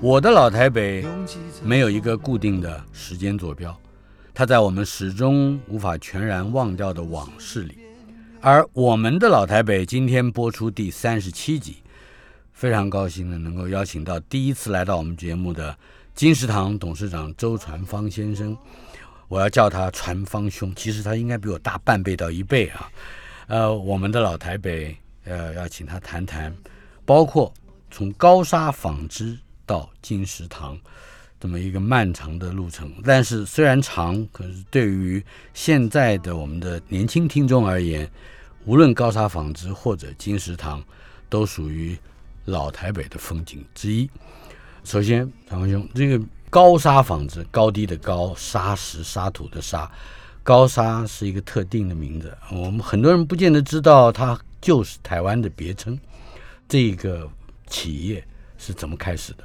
我的老台北没有一个固定的时间坐标，它在我们始终无法全然忘掉的往事里。而我们的老台北今天播出第三十七集，非常高兴的能够邀请到第一次来到我们节目的金石堂董事长周传芳先生，我要叫他传芳兄，其实他应该比我大半倍到一倍啊。呃，我们的老台北，呃，要请他谈谈，包括。从高沙纺织到金石堂，这么一个漫长的路程，但是虽然长，可是对于现在的我们的年轻听众而言，无论高沙纺织或者金石堂，都属于老台北的风景之一。首先，长兄，这个高沙纺织，高低的高，沙石沙土的沙，高沙是一个特定的名字，我们很多人不见得知道，它就是台湾的别称。这个。企业是怎么开始的？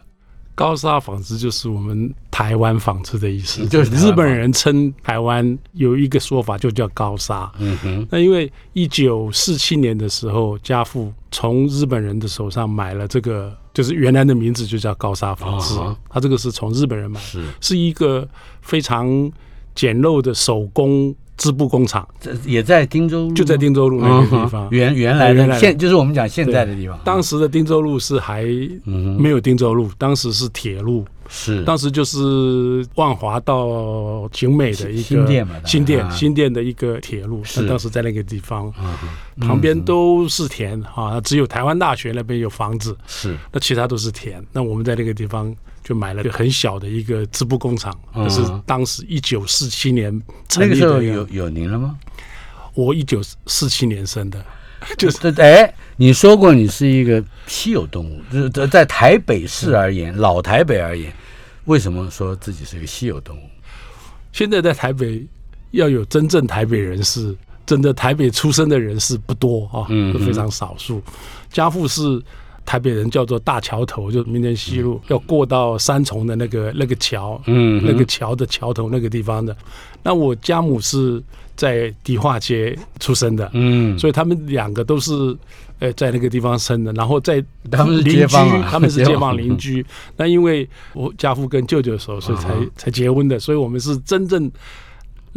高沙纺织就是我们台湾纺织的意思，就是日本人称台湾有一个说法就叫高沙。嗯哼，那因为一九四七年的时候，家父从日本人的手上买了这个，就是原来的名字就叫高沙纺织。他这个是从日本人买，是是一个非常简陋的手工。织布工厂，这也在汀州路，就在汀州路那个地方。原原来的现就是我们讲现在的地方。当时的汀州路是还没有汀州路，当时是铁路。是，当时就是万华到景美的一个新店嘛，新店新店的一个铁路。是，当时在那个地方，旁边都是田啊，只有台湾大学那边有房子。是，那其他都是田。那我们在那个地方。就买了个很小的一个织布工厂，那是当时一九四七年成立的。那个时候有有您了吗？我一九四七年生的，就是哎，你说过你是一个稀有动物，就是在在台北市而言，老台北而言，为什么说自己是一个稀有动物？现在在台北要有真正台北人士，真的台北出生的人士不多啊，都非常少数。家父是。台北人叫做大桥头，就明天西路要过到三重的那个那个桥，嗯，那个桥的桥头那个地方的。那我家母是在迪化街出生的，嗯，所以他们两个都是呃在那个地方生的，然后在他们是邻居，他们是街坊。邻居。那因为我家父跟舅舅的时候，所以才才结婚的，所以我们是真正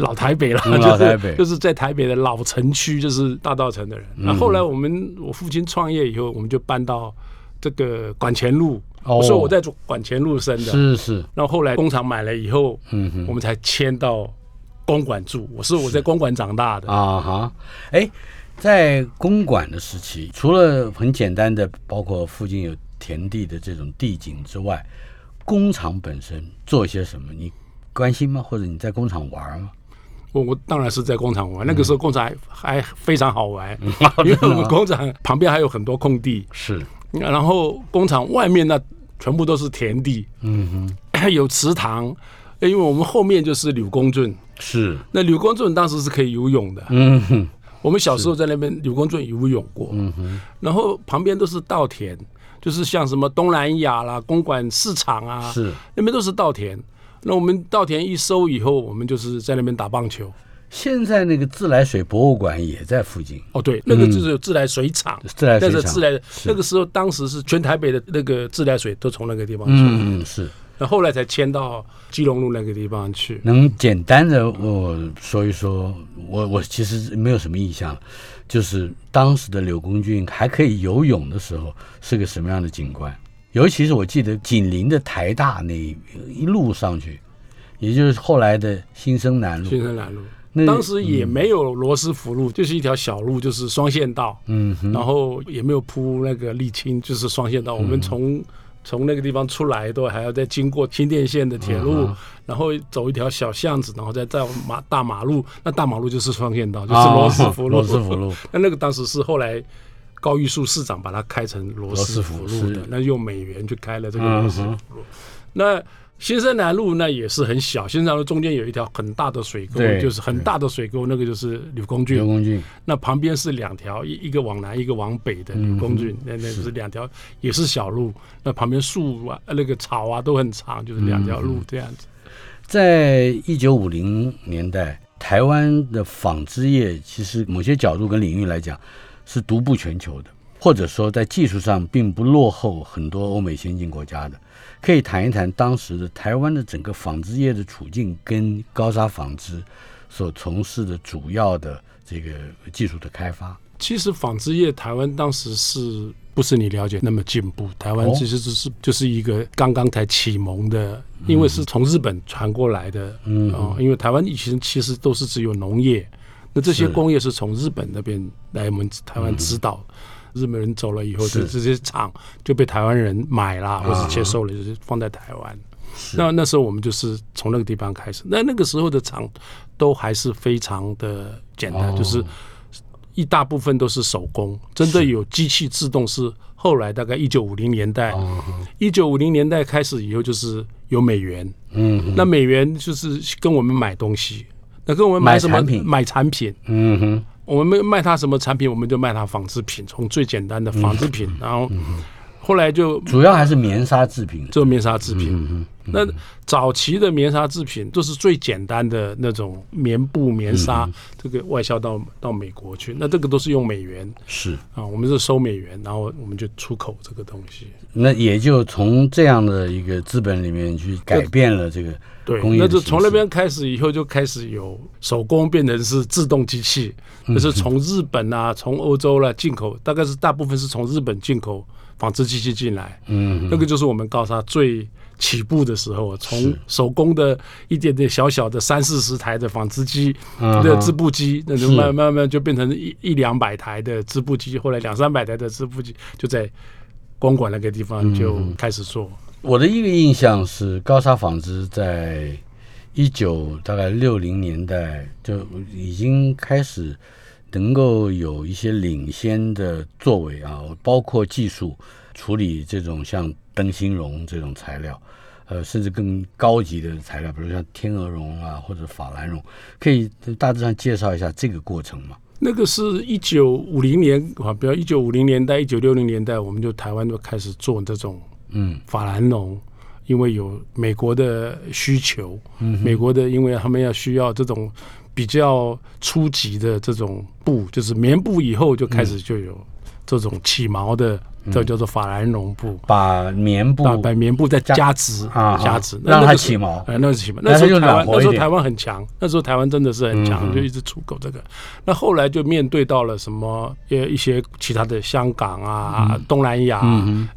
老台北了，就是就是在台北的老城区，就是大道城的人。那后来我们我父亲创业以后，我们就搬到。这个管前路，我说我在做管前路生的，是是。然后后来工厂买了以后，嗯哼，我们才迁到公馆住。我是我在公馆长大的啊哈。哎，在公馆的时期，除了很简单的，包括附近有田地的这种地景之外，工厂本身做些什么？你关心吗？或者你在工厂玩吗？我我当然是在工厂玩。那个时候工厂还还非常好玩，因为我们工厂旁边还有很多空地。是。然后工厂外面那全部都是田地，嗯哼，有池塘，因为我们后面就是柳公圳，是那柳公圳当时是可以游泳的，嗯哼，我们小时候在那边柳公圳游泳过，嗯哼，然后旁边都是稻田，就是像什么东南亚啦、公馆市场啊，是那边都是稻田，那我们稻田一收以后，我们就是在那边打棒球。现在那个自来水博物馆也在附近哦，对，那个就是自来水厂，自来水厂。自来那个时候，当时是全台北的那个自来水都从那个地方出。嗯嗯，是。那后来才迁到基隆路那个地方去。能简单的我说一说，我我其实没有什么印象，就是当时的柳公俊还可以游泳的时候是个什么样的景观？尤其是我记得紧邻的台大那一路上去，也就是后来的新生南路。新生南路。那当时也没有罗斯福路，就是一条小路，就是双线道，嗯哼，然后也没有铺那个沥青，就是双线道。我们从从那个地方出来，都还要再经过新电线的铁路，然后走一条小巷子，然后再到马大马路。那大马路就是双线道，就是罗斯福路。罗斯福路。那那个当时是后来高玉树市长把它开成罗斯福路的，那用美元去开了这个罗斯福路。那新生南路那也是很小，新生南路中间有一条很大的水沟，就是很大的水沟，那个就是柳公郡。柳公郡。那旁边是两条，一一个往南，一个往北的柳公郡，那那是两条，也是小路。那旁边树啊，那个草啊都很长，就是两条路这样子。在一九五零年代，台湾的纺织业其实某些角度跟领域来讲是独步全球的，或者说在技术上并不落后很多欧美先进国家的。可以谈一谈当时的台湾的整个纺织业的处境，跟高沙纺织所从事的主要的这个技术的开发。其实纺织业台湾当时是不是你了解那么进步？台湾其实只是就是一个刚刚才启蒙的，因为是从日本传过来的。嗯啊，因为台湾以前其实都是只有农业，那这些工业是从日本那边来我们台湾指导。日本人走了以后，这这些厂就被台湾人买了，或者接受了，就是放在台湾。那那时候我们就是从那个地方开始。那那个时候的厂都还是非常的简单，就是一大部分都是手工。真的有机器自动是后来大概一九五零年代，一九五零年代开始以后就是有美元。嗯，那美元就是跟我们买东西，那跟我们买什么？买产品。嗯哼。我们卖他什么产品，我们就卖他纺织品，从最简单的纺织品，然后后来就主要还是棉纱制品，做棉纱制品。那早期的棉纱制品都是最简单的那种棉布、棉纱，这个外销到到美国去，那这个都是用美元，是啊，我们是收美元，然后我们就出口这个东西。那也就从这样的一个资本里面去改变了这个。对，那就从那边开始以后就开始有手工变成是自动机器，就是从日本啊，从欧洲了进口，大概是大部分是从日本进口纺织机器进来。嗯，那个就是我们高沙最起步的时候，从手工的一点点小小的三四十台的纺织机的织布机，那就慢慢慢就变成一一两百台的织布机，后来两三百台的织布机就在公馆那个地方就开始做。我的一个印象是，高沙纺织在一九大概六零年代就已经开始能够有一些领先的作为啊，包括技术处理这种像灯芯绒这种材料，呃，甚至更高级的材料，比如像天鹅绒啊或者法兰绒，可以大致上介绍一下这个过程吗？那个是一九五零年啊，比如一九五零年代、一九六零年代，我们就台湾就开始做这种。嗯，法兰绒，因为有美国的需求，嗯，美国的，因为他们要需要这种比较初级的这种布，就是棉布，以后就开始就有这种起毛的。这叫做法兰绒布，把棉布把棉布再加织啊，加织让它起毛，哎，那是起毛。那时候台湾那时候台湾很强，那时候台湾真的是很强，就一直出口这个。那后来就面对到了什么呃一些其他的香港啊、东南亚、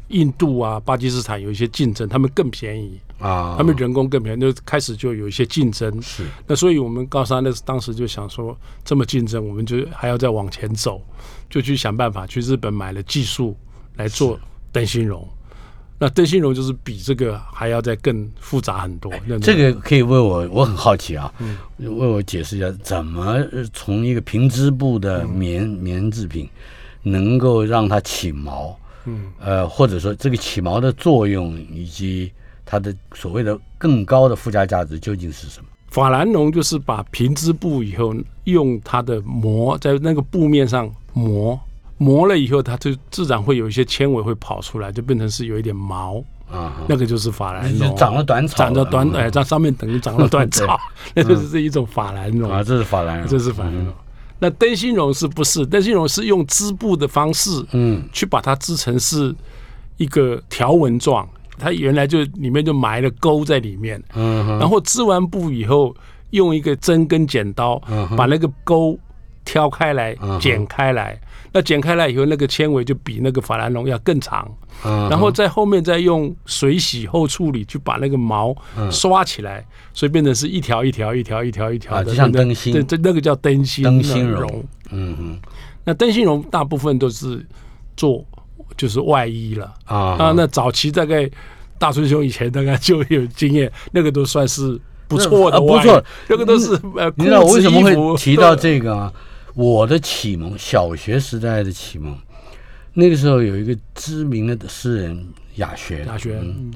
印度啊、巴基斯坦有一些竞争，他们更便宜啊，他们人工更便宜，就开始就有一些竞争。是那所以我们高三那当时就想说，这么竞争，我们就还要再往前走，就去想办法去日本买了技术。来做灯芯绒，那灯芯绒就是比这个还要再更复杂很多。这个可以为我，我很好奇啊，嗯为我解释一下，怎么从一个平织布的棉棉制品能够让它起毛？嗯，呃，或者说这个起毛的作用以及它的所谓的更高的附加价值究竟是什么？法兰绒就是把平织布以后用它的膜在那个布面上磨。磨了以后，它就自然会有一些纤维会跑出来，就变成是有一点毛。啊，那个就是法兰绒，长了短草，长了短哎，在上面等于长了短草，那就是这一种法兰绒啊，这是法兰绒，这是法兰绒。那灯芯绒是不是？灯芯绒是用织布的方式，嗯，去把它织成是一个条纹状，它原来就里面就埋了钩在里面，嗯，然后织完布以后，用一个针跟剪刀把那个钩。挑开来嗯剪开来，那剪开来以后，那个纤维就比那个法兰绒要更长，嗯然后在后面再用水洗后处理，去把那个毛刷起来，所以变成是一条一条一条一条一条的，像那灯芯。对，这那个叫灯芯灯芯绒。绒。嗯哼。那灯芯绒大部分都是做就是外衣了。啊。啊。那早期大概大春兄以前大概就有经验，那个都算是不错的不错。那个都是呃你知道我为什么会提到这个啊？我的启蒙，小学时代的启蒙，那个时候有一个知名的诗人雅轩，大学嗯。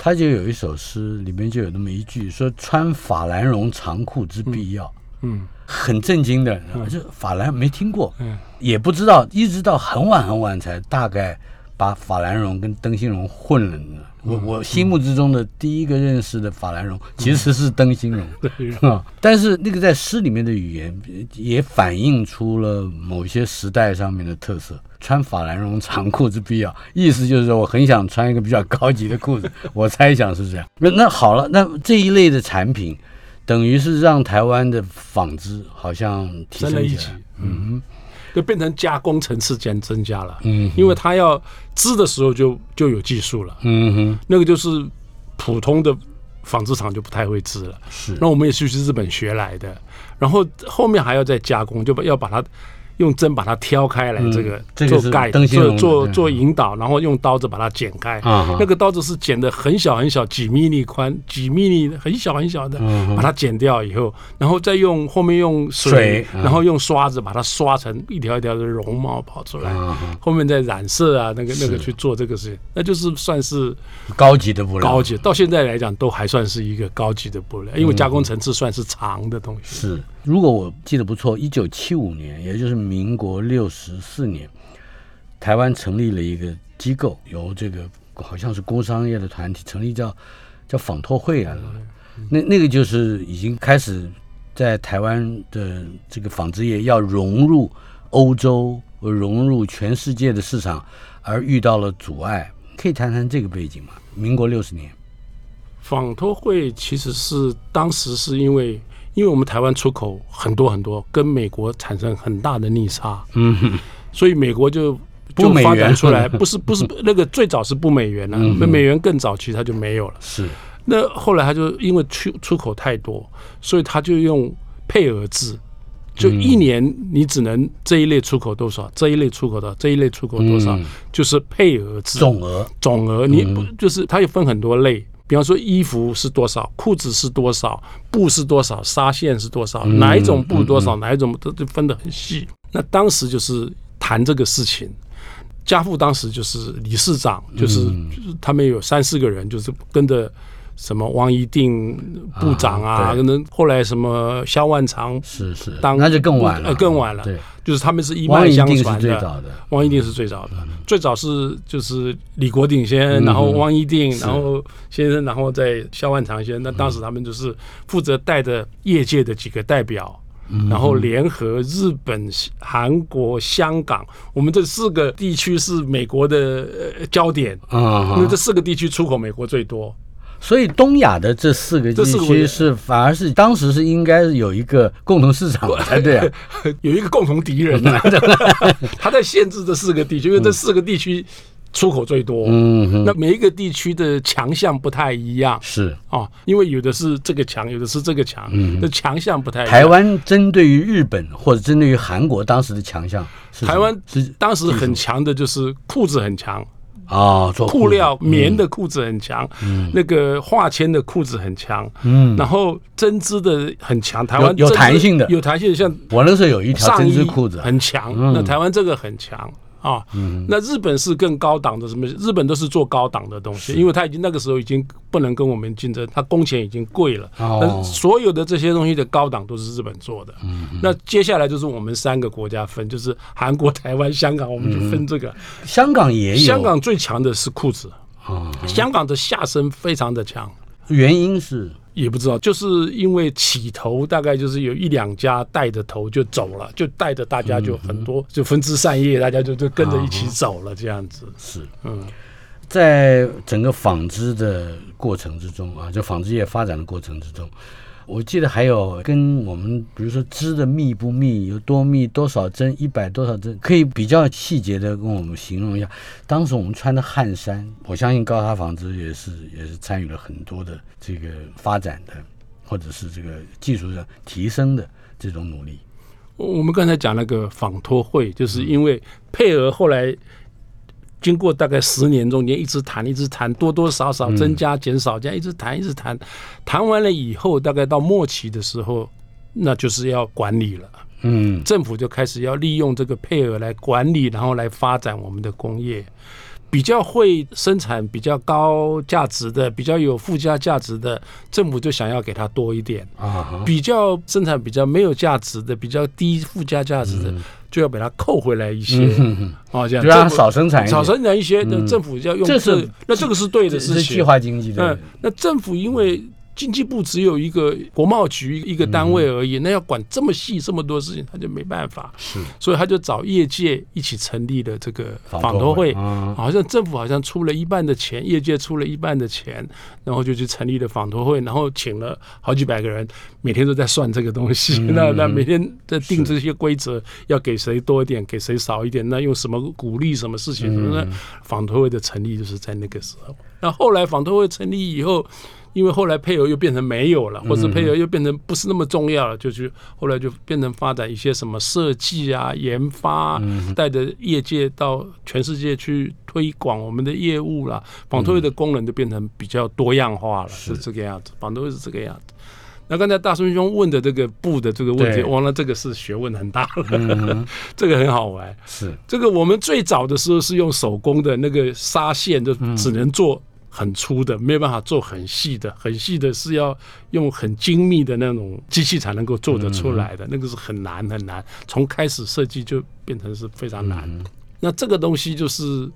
他就有一首诗，里面就有那么一句，说穿法兰绒长裤之必要，嗯很震惊的，就法兰没听过，嗯也不知道，一直到很晚很晚才大概把法兰绒跟灯芯绒混了呢。我我心目之中的第一个认识的法兰绒其实是灯芯绒，对啊，但是那个在诗里面的语言也反映出了某些时代上面的特色。穿法兰绒长裤之必要，意思就是说我很想穿一个比较高级的裤子，我猜想是这样。那那好了，那这一类的产品，等于是让台湾的纺织好像提升了一级。嗯，就变成加工层次间增加了，嗯因为它要织的时候就就有技术了，嗯哼，那个就是普通的纺织厂就不太会织了。是。那我们也是去日本学来的，然后后面还要再加工，就把要把它用针把它挑开来，嗯这个做盖做做做引导，然后用刀子把它剪开。啊那个刀子是剪的很小很小，几米米宽，几米米很小很小的，嗯把它剪掉以后，然后再用后面用水，然后用刷子把它刷成一条一条的绒毛跑出来，后面再染色啊，那个那个去做这个事情，那就是算是高级的布料，高级，到现在来讲都还算是一个高级的布料，因为加工层次算是长的东西。是，如果我记得不错，一九七五年，也就是民国六十四年，台湾成立了一个机构，由这个好像是工商业的团体成立叫叫纺托会啊，那那个就是已经开始在台湾的这个纺织业要融入欧洲、融入全世界的市场，而遇到了阻碍。可以谈谈这个背景吗？民国六十年，纺托会其实是当时是因为，因为我们台湾出口很多很多，跟美国产生很大的逆差，嗯哼，所以美国就就发展出来，不是不是那个最早是不美元了、嗯那美元更早期它就没有了。是，那后来他就因为出出口太多，所以他就用配额制，就一年你只能这一类出口多少，这一类出口的这一类出口多少，嗯。就是配额制。总额，总额，你不就是它也分很多类，比方说衣服是多少，裤子是多少，布是多少，纱线是多少，哪一种布多少，哪一种都都分得很细。那当时就是谈这个事情。家父当时就是理事长，就是、就是他们有三四个人，就是跟着什么汪一定部长啊，可能后来什么萧万长，是是，当那就更晚了，呃更晚了。对，就是他们是一王脉相传的。最早的，汪一定是最早的，最早是就是李国鼎先生，嗯。然后汪一定，然后先生，然后再萧万长先生。那当时他们就是负责带着业界的几个代表。嗯。然后联合日本、韩国、香港，我们这四个地区是美国的呃焦点，啊因为这四个地区出口美国最多。所以东亚的这四个地区是反而是当时是应该是有一个共同市场才对啊，有一个共同敌人、啊，他在限制这四个地区，因为这四个地区出口最多。嗯哼，那每一个地区的强项不太一样。是。啊，因为有的是这个强，有的是这个强，那强项不太一样。台湾针对于日本或者针对于韩国当时的强项是，台湾是当时很强的就是裤子很强，啊，做布料棉的裤子很强，那个化纤的裤子很强，嗯，然后针织的很强。台湾有弹性的。有弹性的，像我那时候有一条针织裤子，很强，嗯。那台湾这个很强啊。那日本是更高档的，什么？日本都是做高档的东西，因为它已经那个时候已经不能跟我们竞争，它工钱已经贵了。哦那所有的这些东西的高档都是日本做的。那接下来就是我们三个国家分，就是韩国、台湾、香港，我们就分这个。香港也有，香港最强的是裤子，啊，香港的下身非常的强。原因是也不知道，就是因为起头大概就是有一两家带着头就走了，就带着大家就很多，就分枝散叶，大家就就跟着一起走了这样子。是。嗯，在整个纺织的过程之中啊，就纺织业发展的过程之中，我记得还有跟我们，比如说织的密不密，有多密，多少针，一百多少针，可以比较细节的跟我们形容一下。当时我们穿的汗衫，我相信高塔纺织也是也是参与了很多的这个发展的，或者是这个技术上提升的这种努力。我们刚才讲那个纺托会，就是因为配额后来。经过大概十年，中间一直谈，一直谈，多多少少增加、减少，这样一直谈，一直谈。谈完了以后，大概到末期的时候，那就是要管理了。嗯，政府就开始要利用这个配额来管理，然后来发展我们的工业。比较会生产比较高价值的、比较有附加价值的，政府就想要给他多一点啊。比较生产比较没有价值的、比较低附加价值的，就要把它扣回来一些哦，这样就让少生产，少生产一些。那政府要用这，那这个是对的事情，是计划经济的。那政府因为。经济部只有一个国贸局一个单位而已，那要管这么细这么多事情，他就没办法。是，所以他就找业界一起成立了这个访托会。好像政府好像出了一半的钱，业界出了一半的钱，然后就去成立了访托会，然后请了好几百个人，每天都在算这个东西。那那每天在定这些规则，要给谁多一点，给谁少一点，那用什么鼓励什么事情？是不是？纺托会的成立就是在那个时候。那后来访托会成立以后。因为后来配额又变成没有了，或者配额又变成不是那么重要了，就去后来就变成发展一些什么设计啊、研发，带着业界到全世界去推广我们的业务了。纺托业的功能就变成比较多样化了，是这个样子。纺托业是这个样子。那刚才大孙兄问的这个布的这个问题，忘了这个是学问很大了，这个很好玩。是这个我们最早的时候是用手工的那个纱线，就只能做。很粗的，没有办法做很细的，很细的是要用很精密的那种机器才能够做得出来的，那个是很难很难。从开始设计就变成是非常难。那这个东西就是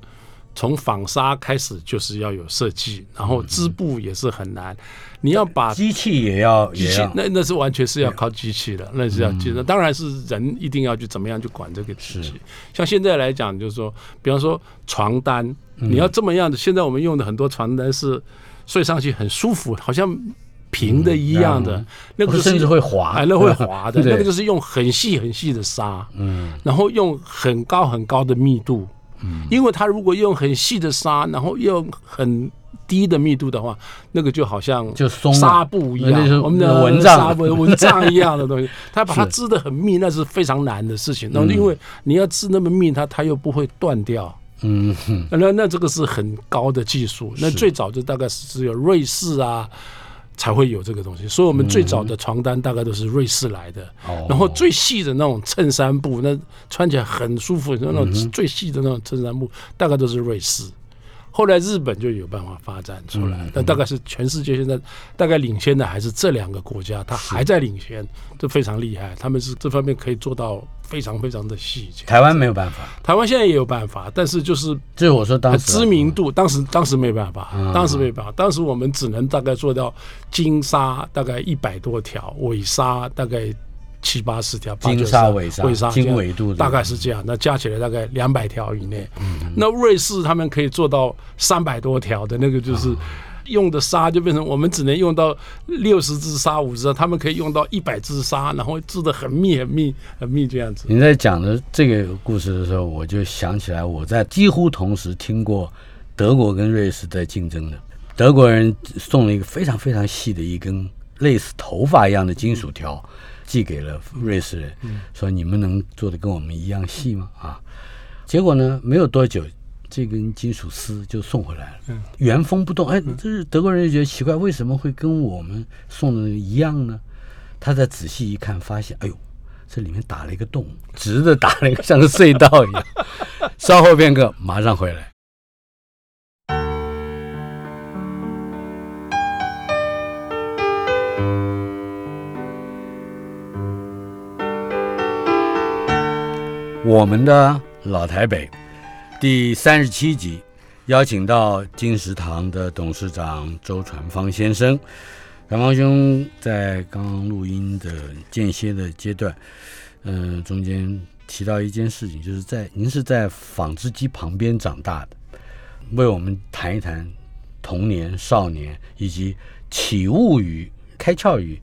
从纺纱开始就是要有设计，然后织布也是很难。你要把机器也要机器，那那是完全是要靠机器的，那是要机的。当然是人一定要去怎么样去管这个机器。像现在来讲，就是说，比方说床单。你要这么样的，现在我们用的很多床单是睡上去很舒服，好像平的一样的，那个甚至会滑，那会滑的，那个就是用很细很细的纱，嗯，然后用很高很高的密度，嗯，因为它如果用很细的纱，然后用很低的密度的话，那个就好像就松纱布一样，我们的蚊帐。蚊蚊帐一样的东西，它把它织的很密，那是非常难的事情。那因为你要织那么密，它它又不会断掉。嗯，那那这个是很高的技术，那最早就大概是只有瑞士啊才会有这个东西，所以我们最早的床单大概都是瑞士来的，然后最细的那种衬衫布，那穿起来很舒服，那种最细的那种衬衫布大概都是瑞士。后来日本就有办法发展出来，但大概是全世界现在大概领先的还是这两个国家，它还在领先，这非常厉害。他们是这方面可以做到非常非常的细节。台湾没有办法，台湾现在也有办法，但是就是就是我说当时知名度，当时当时没办法，当时没办法，当时我们只能大概做到金沙大概一百多条，尾沙大概。七八十条，金沙尾沙，尾度大概是这样，那加起来大概两百条以内。那瑞士他们可以做到三百多条的那个，就是用的纱就变成我们只能用到六十支纱、五十支，他们可以用到一百支纱，然后织的很密、很密、很密这样子。你在讲的这个故事的时候，我就想起来，我在几乎同时听过德国跟瑞士在竞争的，德国人送了一个非常非常细的一根类似头发一样的金属条。寄给了瑞士人，说你们能做的跟我们一样细吗？啊，结果呢，没有多久，这根金属丝就送回来了，嗯原封不动。哎，这是德国人就觉得奇怪，为什么会跟我们送的一样呢？他再仔细一看，发现，哎呦，这里面打了一个洞，直的打了一个像个隧道一样。稍后片刻，马上回来。我们的老台北第三十七集，邀请到金石堂的董事长周传芳先生。传芳兄在刚刚录音的间歇的阶段，嗯，中间提到一件事情，就是在您是在纺织机旁边长大的，为我们谈一谈童年、少年以及起悟于开窍于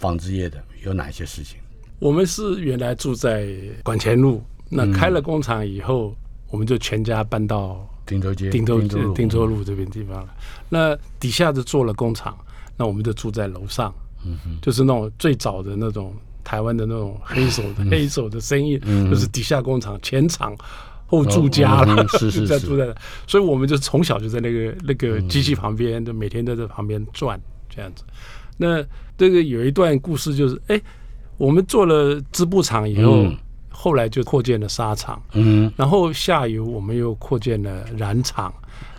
纺织业的有哪些事情？我们是原来住在管前路，那开了工厂以后，我们就全家搬到汀州街、汀州路、汀州路这边地方了。那底下就做了工厂，那我们就住在楼上，嗯就是那种最早的那种台湾的那种黑手的黑手的生意，就是底下工厂前厂。后住家了，是是 在住在，所以我们就从小就在那个那个机器旁边，就每天都在旁边转这样子。那这个有一段故事，就是哎，我们做了织布厂以后，后来就扩建了纱厂，嗯，然后下游我们又扩建了染厂，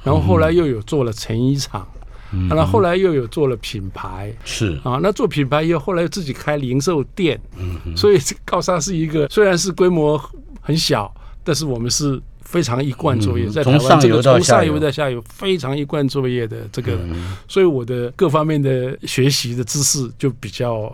然后后来又有做了成衣厂，嗯，然后后来又有做了品牌，是。啊，那做品牌以后，后来自己开零售店，嗯，所以高沙是一个虽然是规模很小。但是我们是非常一贯作业，在台湾这个从上游到下游非常一贯作业的这个，所以我的各方面的学习的知识就比较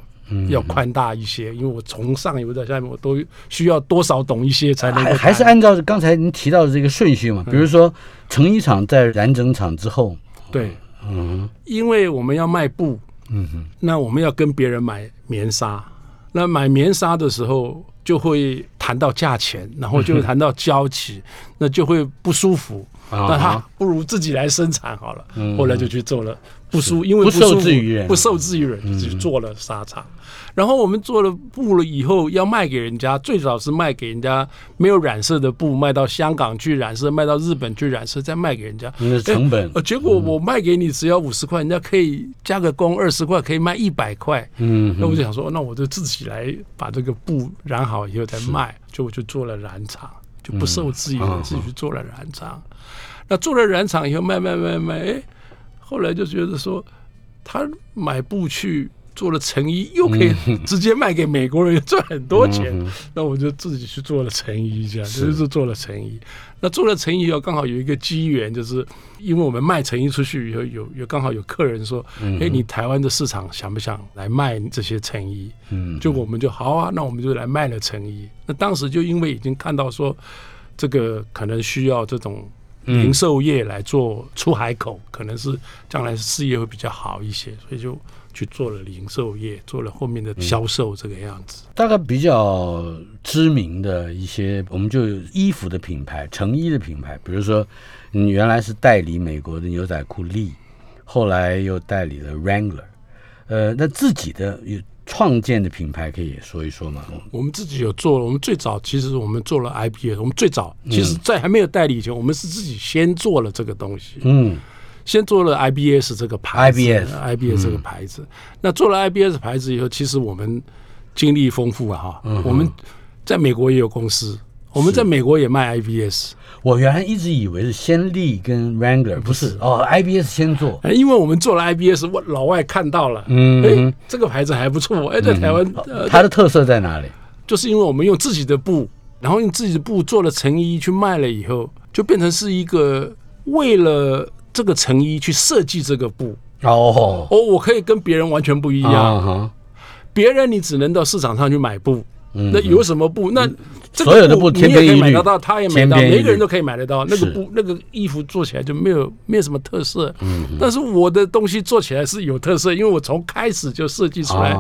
要宽大一些，因为我从上游到下面我都需要多少懂一些才能。还是按照刚才您提到的这个顺序嘛？比如说成衣厂在染整厂之后，对，嗯，因为我们要卖布，嗯哼，那我们要跟别人买棉纱，那买棉纱的时候。就会谈到价钱，然后就会谈到交期，那就会不舒服。那他不如自己来生产好了。后来就去做了，不舒，因为不受制于人，不受制于人，就做了纱厂。然后我们做了布了以后，要卖给人家，最早是卖给人家没有染色的布，卖到香港去染色，卖到日本去染色，再卖给人家。那成本。呃，结果我卖给你只要五十块，人家可以加个工二十块，可以卖一百块。嗯。那我就想说，那我就自己来把这个布染好以后再卖，就我就做了染厂，就不受制于人，自己去做了染厂。那做了染厂以后，卖卖卖卖，后来就觉得说，他买布去。做了成衣，又可以 直接卖给美国人，赚很多钱。那我就自己去做了成衣，这样就是做了成衣。那做了成衣以后，刚好有一个机缘，就是因为我们卖成衣出去以后，有有刚好有客人说：“哎，你台湾的市场想不想来卖这些成衣？”嗯，就我们就好啊，那我们就来卖了成衣。那当时就因为已经看到说，这个可能需要这种零售业来做出海口，可能是将来事业会比较好一些，所以就。去做了零售业，做了后面的销售这个样子。大概比较知名的一些，我们就衣服的品牌、成衣的品牌，比如说，你原来是代理美国的牛仔裤利，后来又代理了 Wrangler，呃，那自己的有创建的品牌可以说一说吗？我们自己有做了，我们最早其实我们做了 IBS，我们最早其实在还没有代理以前，我们是自己先做了这个东西。嗯。先做了 IBS 这个牌子，IBS 这个牌子。那做了 IBS 牌子以后，其实我们经历丰富啊哈。我们在美国也有公司，我们在美国也卖 IBS。我原来一直以为是先例跟 Wrangler，不是哦，IBS 先做。因为我们做了 IBS，老外看到了，嗯，哎，这个牌子还不错。哎，在台湾，它的特色在哪里？就是因为我们用自己的布，然后用自己的布做了成衣去卖了以后，就变成是一个为了。这个成衣去设计这个布哦哦，我可以跟别人完全不一样。别人你只能到市场上去买布，那有什么布？那所有的布你也可以买得到，他也买得到，每个人都可以买得到。那个布那个衣服做起来就没有没有什么特色。嗯，但是我的东西做起来是有特色，因为我从开始就设计出来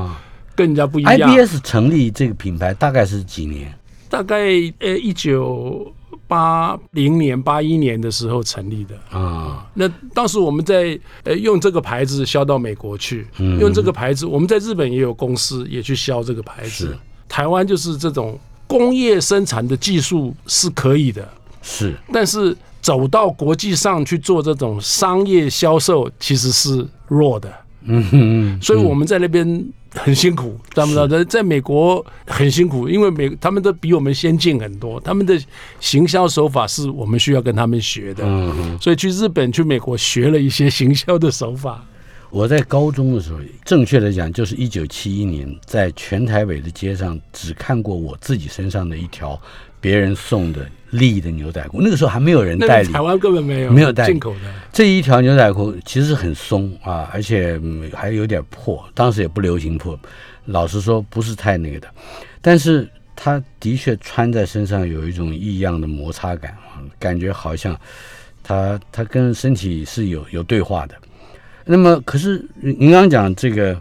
跟人家不一样。IBS 成立这个品牌大概是几年？大概呃一九。八零年、八一年的时候成立的啊，那当时我们在呃用这个牌子销到美国去，用这个牌子，我们在日本也有公司也去销这个牌子。台湾就是这种工业生产的技术是可以的，是，但是走到国际上去做这种商业销售其实是弱的。嗯哼，所以我们在那边。很辛苦，知道不知道？在在美国很辛苦，因为美他们都比我们先进很多，他们的行销手法是我们需要跟他们学的。嗯所以去日本、去美国学了一些行销的手法。我在高中的时候，正确的讲，就是一九七一年，在全台北的街上，只看过我自己身上的一条别人送的。利的牛仔裤，那个时候还没有人代理，台湾根本没有，没有代理进口的。这一条牛仔裤其实很松啊，而且还有点破，当时也不流行破，老实说不是太那个的。但是它的确穿在身上有一种异样的摩擦感啊，感觉好像它它跟身体是有有对话的。那么可是您刚刚讲这个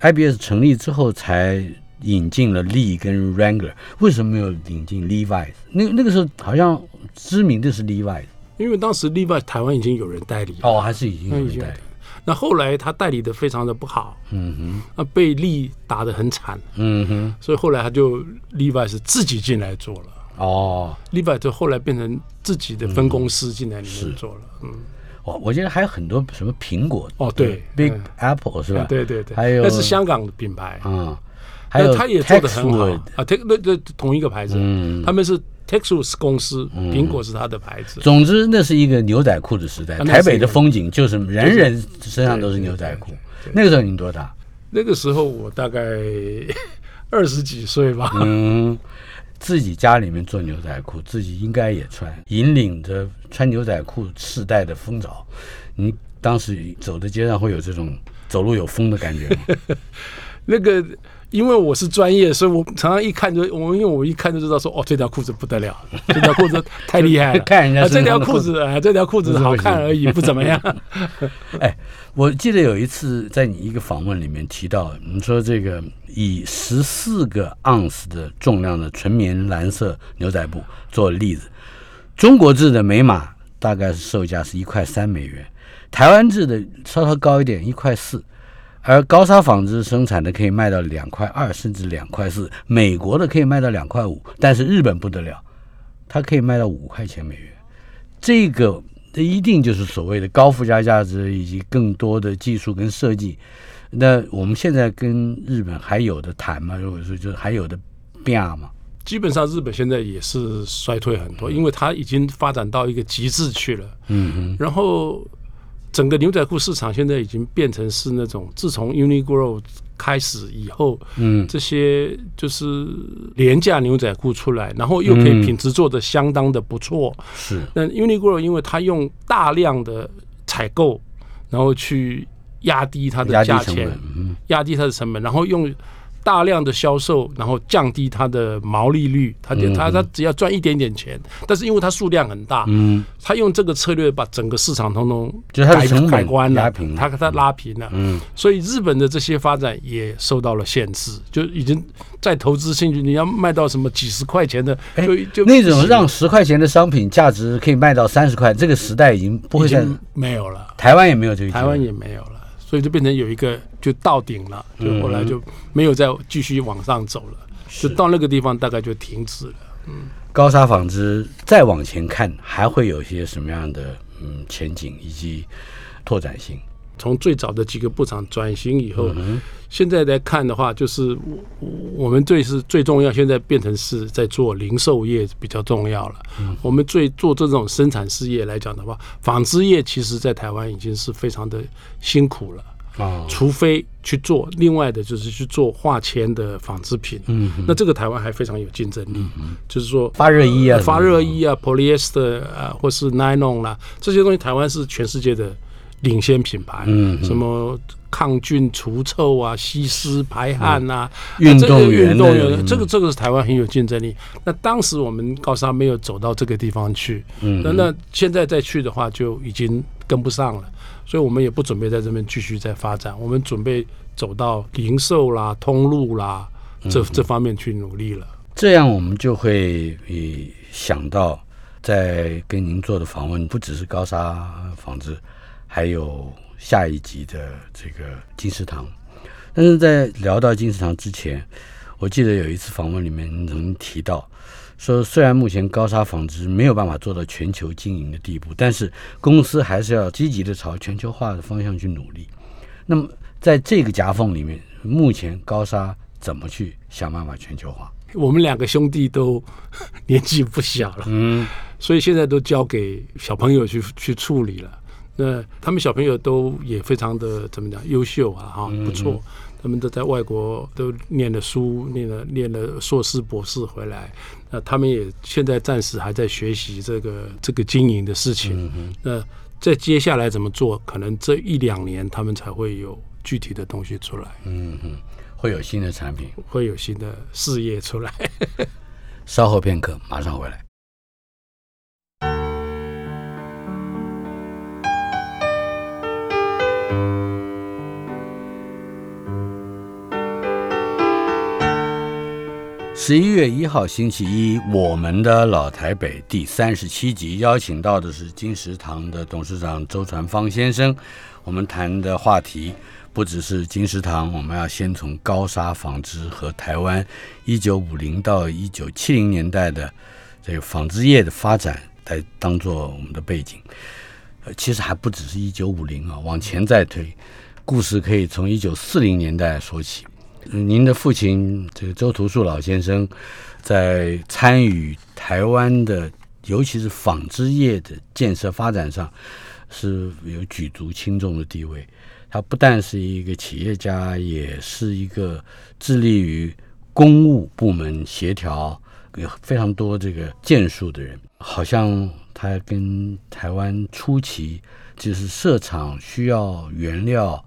IBS 成立之后才引进了 Lee 跟 Wrangler，为什么没有引进 Levi's？那那个时候好像知名的是 Levi's，因为当时 Levi's 台湾已经有人代理了，哦，还是已经有人代理。那后来他代理的非常的不好，嗯哼，那被利打得很惨，嗯哼，所以后来他就 Levi's 自己进来做了，哦，Levi's 就后来变成自己的分公司进来里面做了，嗯，我我觉得还有很多什么苹果，哦对，Big Apple 是吧？对对对，还有那是香港的品牌，啊，还有他也做的很好啊，Take 那那同一个牌子，嗯，他们是。Texas 公司，苹果是它的牌子。总之，那是一个牛仔裤的时代。台北的风景就是人人身上都是牛仔裤。那个时候你多大？那个时候我大概 二十几岁吧。嗯，自己家里面做牛仔裤，自己应该也穿，引领着穿牛仔裤世代的风潮。你当时走在街上会有这种走路有风的感觉吗？那个。因为我是专业，所以我常常一看就我，因为我一看就知道说，哦，这条裤子不得了，这条裤子太厉害了。看人家这条裤子啊，这条裤子好看而已，不怎么样。哎，我记得有一次在你一个访问里面提到，你说这个以十四个盎司的重量的纯棉蓝色牛仔布做例子，中国制的美码大概是售价是一块三美元，台湾制的稍稍高一点，一块四。而高沙纺织生产的可以卖到两块二，甚至两块四；美国的可以卖到两块五，但是日本不得了，它可以卖到五块钱美元。这个这一定就是所谓的高附加价值以及更多的技术跟设计。那我们现在跟日本还有的谈吗？如果说就是还有的变吗？基本上日本现在也是衰退很多，因为它已经发展到一个极致去了。嗯嗯，然后。整个牛仔裤市场现在已经变成是那种，自从 Uniqlo 开始以后，嗯，这些就是廉价牛仔裤出来，然后又可以品质做的相当的不错。是，那 Uniqlo 因为它用大量的采购，然后去压低它的价钱，压低它的成本，然后用。大量的销售，然后降低它的毛利率，他他他只要赚一点点钱，但是因为它数量很大，嗯，他用这个策略把整个市场通通改改观了，他他拉平了，嗯，所以日本的这些发展也受到了限制，就已经在投资兴趣，你要卖到什么几十块钱的，就就那种让十块钱的商品价值可以卖到三十块，这个时代已经不会再没有了，台湾也没有这个，台湾也没有了。所以就变成有一个就到顶了，就后来就没有再继续往上走了，就到那个地方大概就停止了。嗯，高沙纺织再往前看还会有一些什么样的嗯前景以及拓展性？从最早的几个部厂转型以后，现在来看的话，就是我我们最是最重要，现在变成是在做零售业比较重要了。我们最做这种生产事业来讲的话，纺织业其实在台湾已经是非常的辛苦了啊。除非去做另外的，就是去做化纤的纺织品。嗯，那这个台湾还非常有竞争力。嗯就是说发热衣啊，发热衣啊，polyester 啊，或是 nylon 啦，这些东西台湾是全世界的。领先品牌，嗯，什么抗菌除臭啊、吸湿排汗呐，运动员，运动员，这个这个是台湾很有竞争力。那当时我们高沙没有走到这个地方去，嗯，那那现在再去的话就已经跟不上了，所以我们也不准备在这边继续再发展，我们准备走到零售啦、通路啦这这方面去努力了。这样我们就会想到，在跟您做的访问不只是高沙纺织。还有下一集的这个金石堂，但是在聊到金石堂之前，我记得有一次访问里面曾提到，说虽然目前高沙纺织没有办法做到全球经营的地步，但是公司还是要积极的朝全球化的方向去努力。那么在这个夹缝里面，目前高沙怎么去想办法全球化？我们两个兄弟都 年纪不小了，嗯，所以现在都交给小朋友去去处理了。那他们小朋友都也非常的怎么讲优秀啊哈不错，他们都在外国都念了书，念了念了硕士博士回来，那他们也现在暂时还在学习这个这个经营的事情。那在接下来怎么做，可能这一两年他们才会有具体的东西出来。嗯嗯，会有新的产品，会有新的事业出来。稍后片刻，马上回来。十一月一号星期一，我们的老台北第三十七集，邀请到的是金石堂的董事长周传芳先生。我们谈的话题不只是金石堂，我们要先从高沙纺织和台湾一九五零到一九七零年代的这个纺织业的发展来当做我们的背景。呃，其实还不只是一九五零啊，往前再推，故事可以从一九四零年代说起。您的父亲这个周图树老先生，在参与台湾的，尤其是纺织业的建设发展上，是有举足轻重的地位。他不但是一个企业家，也是一个致力于公务部门协调、有非常多这个建树的人。好像他跟台湾初期就是设厂需要原料。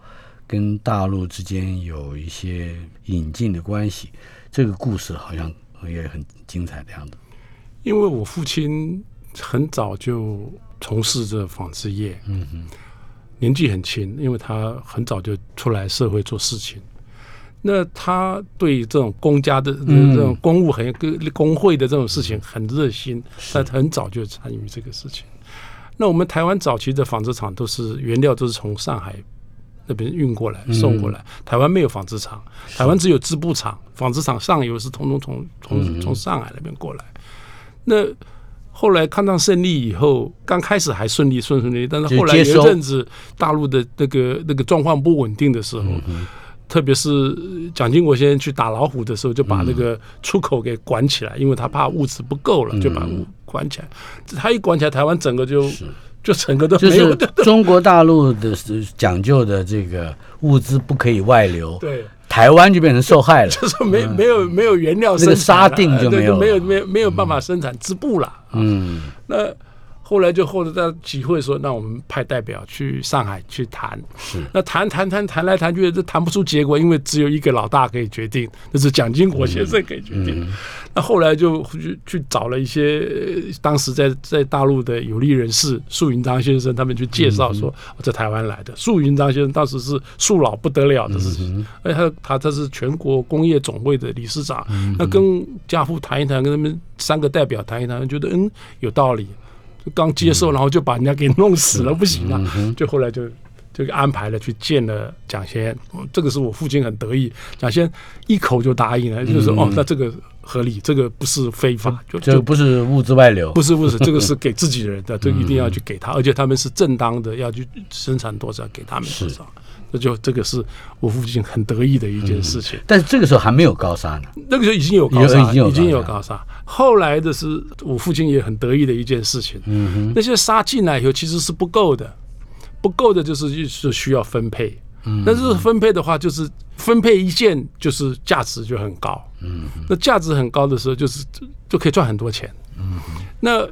跟大陆之间有一些引进的关系，这个故事好像也很精彩的样子。因为我父亲很早就从事这纺织业，嗯哼，年纪很轻，因为他很早就出来社会做事情。那他对这种公家的这种公务很跟工会的这种事情很热心，他很早就参与这个事情。那我们台湾早期的纺织厂都是原料都是从上海。那边运过来送过来，台湾没有纺织厂，台湾只有织布厂，纺织厂上游是通通从从从上海那边过来。那后来抗战胜利以后，刚开始还顺利顺顺利，但是后来有一阵子大陆的那个那个状况不稳定的时候，特别是蒋经国先生去打老虎的时候，就把那个出口给管起来，因为他怕物资不够了，就把物管起来。他一管起来，台湾整个就。就整个都没有，中国大陆的讲究的这个物资不可以外流，对，台湾就变成受害了，就是没没有没有原料生产，沙定就没有，没有没有没有办法生产织布了，嗯，那。后来就后来在集会说，那我们派代表去上海去谈。是，那谈谈谈谈来谈去，这谈不出结果，因为只有一个老大可以决定，那是蒋经国先生可以决定。那后来就去去找了一些当时在在大陆的有利人士，粟云章先生他们去介绍说，我在台湾来的粟云章先生当时是树老不得了的事情，而且他他他是全国工业总会的理事长，那跟家父谈一谈，跟他们三个代表谈一谈，觉得嗯有道理。刚接受，然后就把人家给弄死了，不行了，就后来就就安排了去见了蒋先，这个是我父亲很得意，蒋先一口就答应了，就是说哦，那这个合理，这个不是非法，就就不是物资外流，不是不是，这个是给自己人的，这一定要去给他，而且他们是正当的，要去生产多少给他们多少。那就这个是我父亲很得意的一件事情，但是这个时候还没有高沙呢。那个时候已经有高沙，已经有高沙。后来的是我父亲也很得意的一件事情。嗯哼，那些沙进来以后其实是不够的，不够的就是是需要分配。嗯，但是分配的话，就是分配一件就是价值就很高。嗯，那价值很高的时候，就是就可以赚很多钱。嗯，那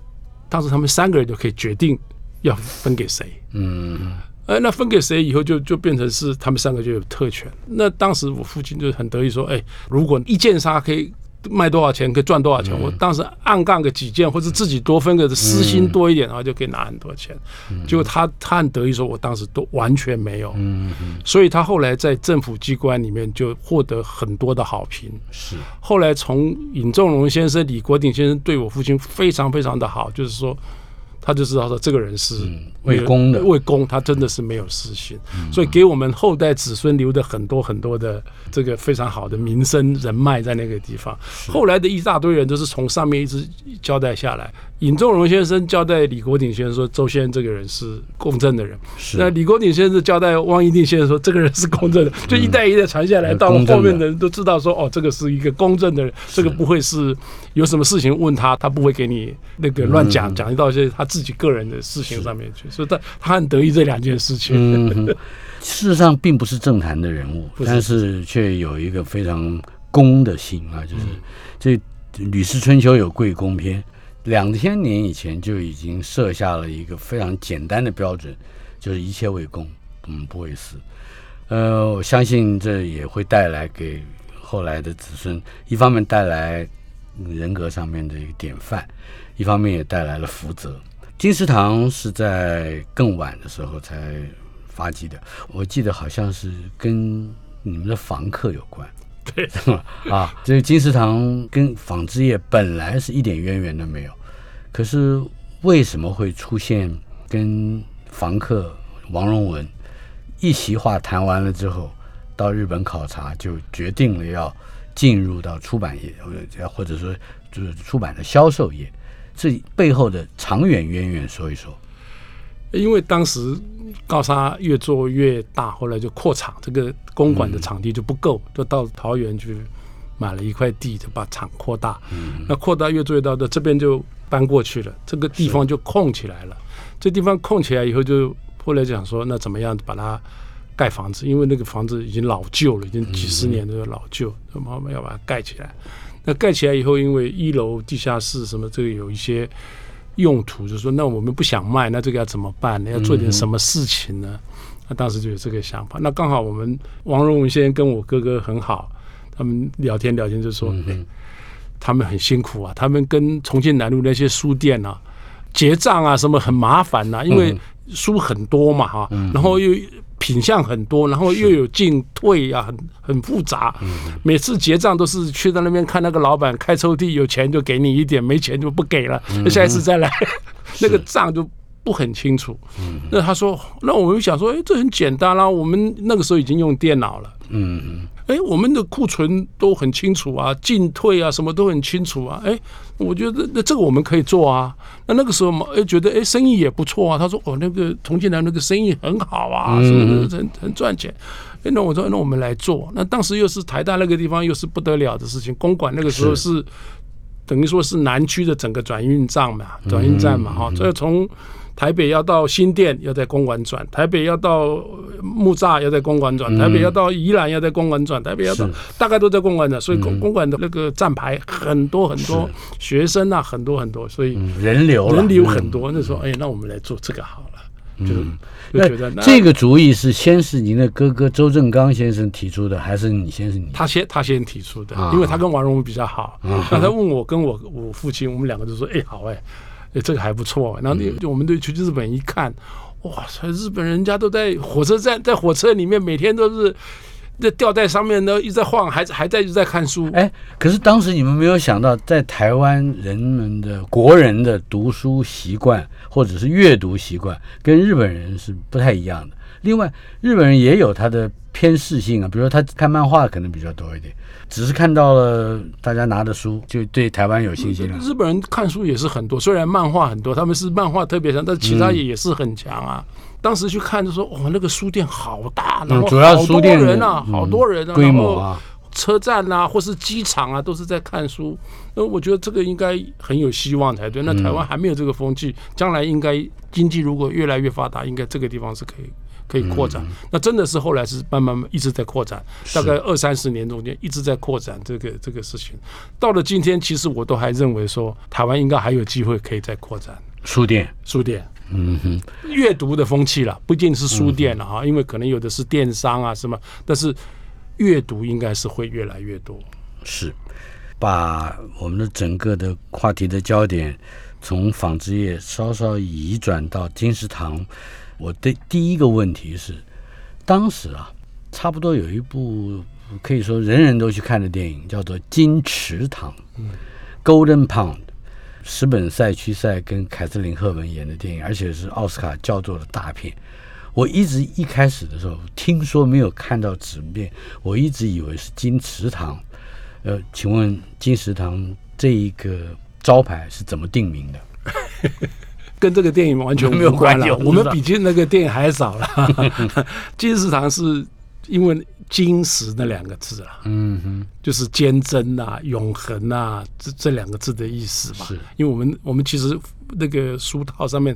当时他们三个人就可以决定要分给谁。嗯。哎，那分给谁以后就就变成是他们三个就有特权。那当时我父亲就很得意说：“哎，如果一件纱可以卖多少钱，可以赚多少钱。我当时暗杠个几件，或者自己多分个私心多一点，然后就可以拿很多钱。结果他他很得意说，我当时都完全没有。所以他后来在政府机关里面就获得很多的好评。是后来从尹仲荣先生、李国鼎先生对我父亲非常非常的好，就是说。他就知道说这个人是为公的，为公，他真的是没有私心，所以给我们后代子孙留的很多很多的这个非常好的名声人脉在那个地方。后来的一大堆人都是从上面一直交代下来。尹仲荣先生交代李国鼎先生说：“周先生这个人是公正的人。”那李国鼎先生交代汪一定先生说：“这个人是公正的。”就一代一代传下来，到了后面的人都知道说：“哦，这个是一个公正的人，这个不会是有什么事情问他，他不会给你那个乱讲讲到一道些他自己个人的事情上面去。”所以他他很得意这两件事情。事实上并不是政坛的人物，但是却有一个非常公的心啊，就是这《吕氏春秋》有贵公篇。两千年以前就已经设下了一个非常简单的标准，就是一切为公，嗯，不为私。呃，我相信这也会带来给后来的子孙，一方面带来人格上面的一个典范，一方面也带来了福泽。金石堂是在更晚的时候才发迹的，我记得好像是跟你们的房客有关。对，啊，这个金石堂跟纺织业本来是一点渊源都没有，可是为什么会出现跟房客王荣文一席话谈完了之后，到日本考察就决定了要进入到出版业，或或者说就是出版的销售业，这背后的长远渊源说一说。因为当时高沙越做越大，后来就扩厂，这个公馆的场地就不够，就到桃园去买了一块地，就把厂扩大。那扩大越做越大，到这边就搬过去了，这个地方就空起来了。这地方空起来以后，就后来讲说，那怎么样把它盖房子？因为那个房子已经老旧了，已经几十年的老旧，那么我们要把它盖起来。那盖起来以后，因为一楼、地下室什么，这个有一些。用途就是说，那我们不想卖，那这个要怎么办？呢？要做点什么事情呢？那当时就有这个想法。那刚好我们王荣文先生跟我哥哥很好，他们聊天聊天就说，他们很辛苦啊，他们跟重庆南路那些书店啊，结账啊什么很麻烦呐，因为书很多嘛哈，然后又。品相很多，然后又有进退啊，很很复杂。每次结账都是去到那边看那个老板开抽屉，有钱就给你一点，没钱就不给了。那下一次再来，那个账就不很清楚。那他说，那我们想说，哎，这很简单啦，我们那个时候已经用电脑了。嗯。哎，我们的库存都很清楚啊，进退啊，什么都很清楚啊。哎，我觉得那这个我们可以做啊。那那个时候嘛，哎，觉得哎，生意也不错啊。他说哦，那个重庆南那个生意很好啊，什么很很赚钱。哎，那我说那我们来做。那当时又是台大那个地方又是不得了的事情，公馆那个时候是等于说是南区的整个转运站嘛，转运站嘛，哈，所以从。台北要到新店，要在公馆转；台北要到木栅，要在公馆转；台北要到宜兰，要在公馆转；台北要到大概都在公馆转。所以公公馆的那个站牌很多很多，学生啊很多很多，所以人流人流很多。那时候，哎，那我们来做这个好了，就是觉得这个主意是先是您的哥哥周正刚先生提出的，还是你先生？他先他先提出的，因为他跟王荣比较好。那他问我跟我我父亲，我们两个就说：“哎，好哎。”哎，这个还不错。然后就我们都去日本一看，哇塞，日本人家都在火车站，在火车里面每天都是在吊带上面呢，一直在晃，还还在一直在看书。哎，可是当时你们没有想到，在台湾人们的国人的读书习惯或者是阅读习惯，跟日本人是不太一样的。另外，日本人也有他的偏视性啊，比如说他看漫画可能比较多一点。只是看到了大家拿的书，就对台湾有信心了。日本人看书也是很多，虽然漫画很多，他们是漫画特别强，但其他也也是很强啊。当时去看就说，哇，那个书店好大，然后好多人啊，好多人啊，规模啊，车站啊，或是机场啊，都是在看书。那我觉得这个应该很有希望才对。那台湾还没有这个风气，将来应该经济如果越来越发达，应该这个地方是可以。可以扩展，那真的是后来是慢慢一直在扩展，大概二三十年中间一直在扩展这个这个事情。到了今天，其实我都还认为说，台湾应该还有机会可以再扩展。书店，书店，嗯哼，阅读的风气了，不一定是书店了啊，因为可能有的是电商啊什么，但是阅读应该是会越来越多。是，把我们的整个的话题的焦点从纺织业稍稍移转到金石堂。我的第一个问题是，当时啊，差不多有一部可以说人人都去看的电影，叫做《金池塘》（Golden Pound），石本赛区赛跟凯瑟琳赫本演的电影，而且是奥斯卡叫做的大片。我一直一开始的时候听说没有看到纸面，我一直以为是金池塘。呃，请问金池塘这一个招牌是怎么定名的？跟这个电影完全没有关了，我们比金那个电影还早了。金石堂是因为金石那两个字了，嗯哼，就是坚贞呐、永恒呐，这这两个字的意思嘛。是，因为我们我们其实那个书套上面。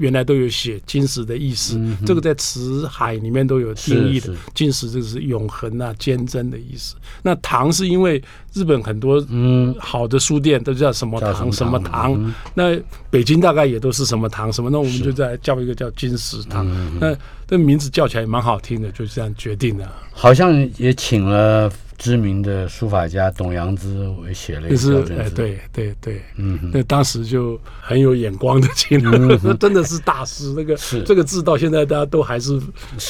原来都有写金石的意思，这个在词海里面都有定义的。金石这个是永恒啊、坚贞的意思。那唐是因为日本很多嗯好的书店都叫什么堂什么堂，那北京大概也都是什么唐什么，那我们就在叫一个叫金石堂。那这名字叫起来蛮好听的，就这样决定的。好像也请了。知名的书法家董阳之为写了一个标准字，对对对，嗯，那当时就很有眼光的，那 真的是大师。那个这个字到现在大家都还是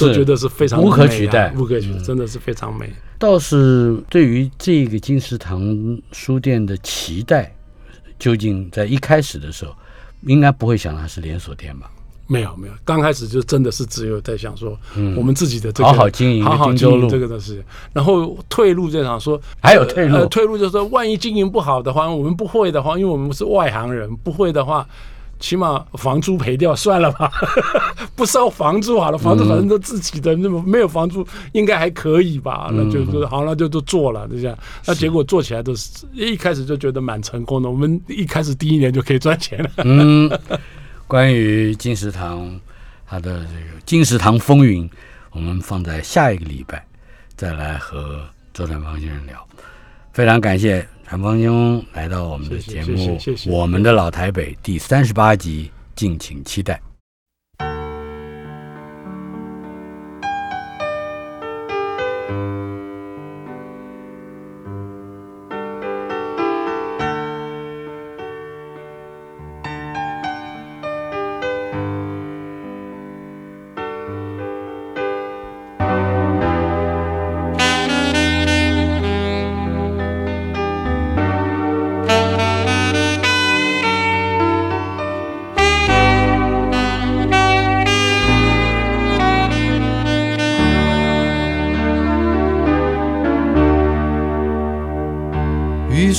都觉得是非常无可取代，无可取代，真的是非常美。倒是对于这个金石堂书店的期待，究竟在一开始的时候，应该不会想它是连锁店吧？没有没有，刚开始就真的是只有在想说，我们自己的这个好好经营，好好经营这个的事情。然后退路就想说，还有退路，退路就是说，万一经营不好的话，我们不会的话，因为我们是外行人，不会的话，起码房租赔掉算了吧，不收房租好了，房子反正都自己的，那么没有房租应该还可以吧？那就就好了，就都做了，就这样。那结果做起来都是一开始就觉得蛮成功的，我们一开始第一年就可以赚钱了。嗯。关于金石堂，它的这个金石堂风云，我们放在下一个礼拜再来和周传芳先生聊。非常感谢传芳兄来到我们的节目，我们的老台北第三十八集，敬请期待。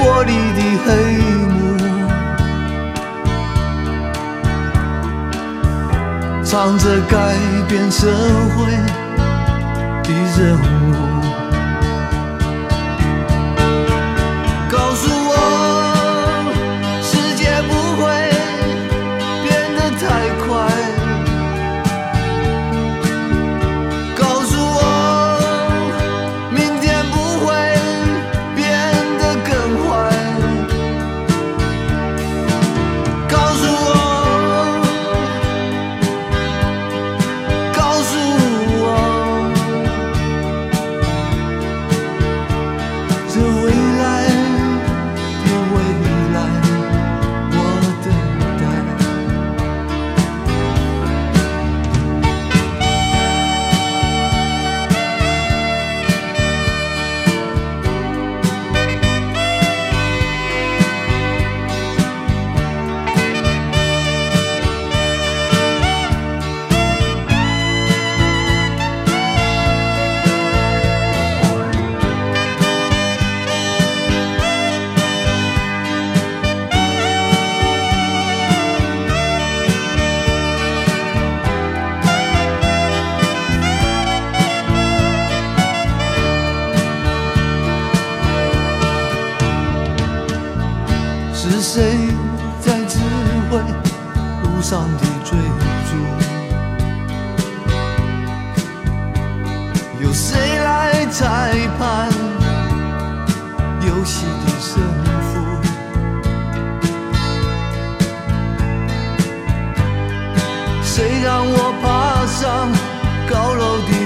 玻璃的黑幕，藏着改变社会的人物。谁让我爬上高楼顶？